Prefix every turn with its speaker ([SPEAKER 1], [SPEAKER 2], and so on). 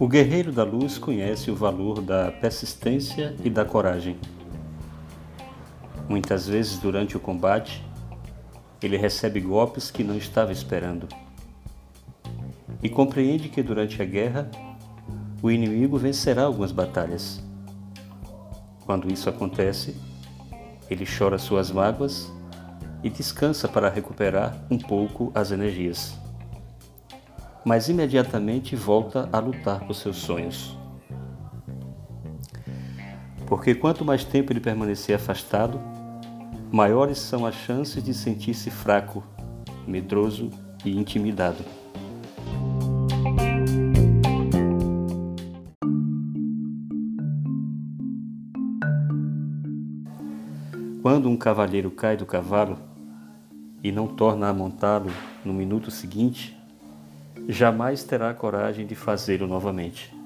[SPEAKER 1] O guerreiro da luz conhece o valor da persistência e da coragem. Muitas vezes durante o combate, ele recebe golpes que não estava esperando. E compreende que durante a guerra, o inimigo vencerá algumas batalhas. Quando isso acontece, ele chora suas mágoas e descansa para recuperar um pouco as energias mas imediatamente volta a lutar por seus sonhos. Porque quanto mais tempo ele permanecer afastado, maiores são as chances de sentir-se fraco, medroso e intimidado. Quando um cavaleiro cai do cavalo e não torna a montá-lo no minuto seguinte, jamais terá coragem de fazê-lo novamente.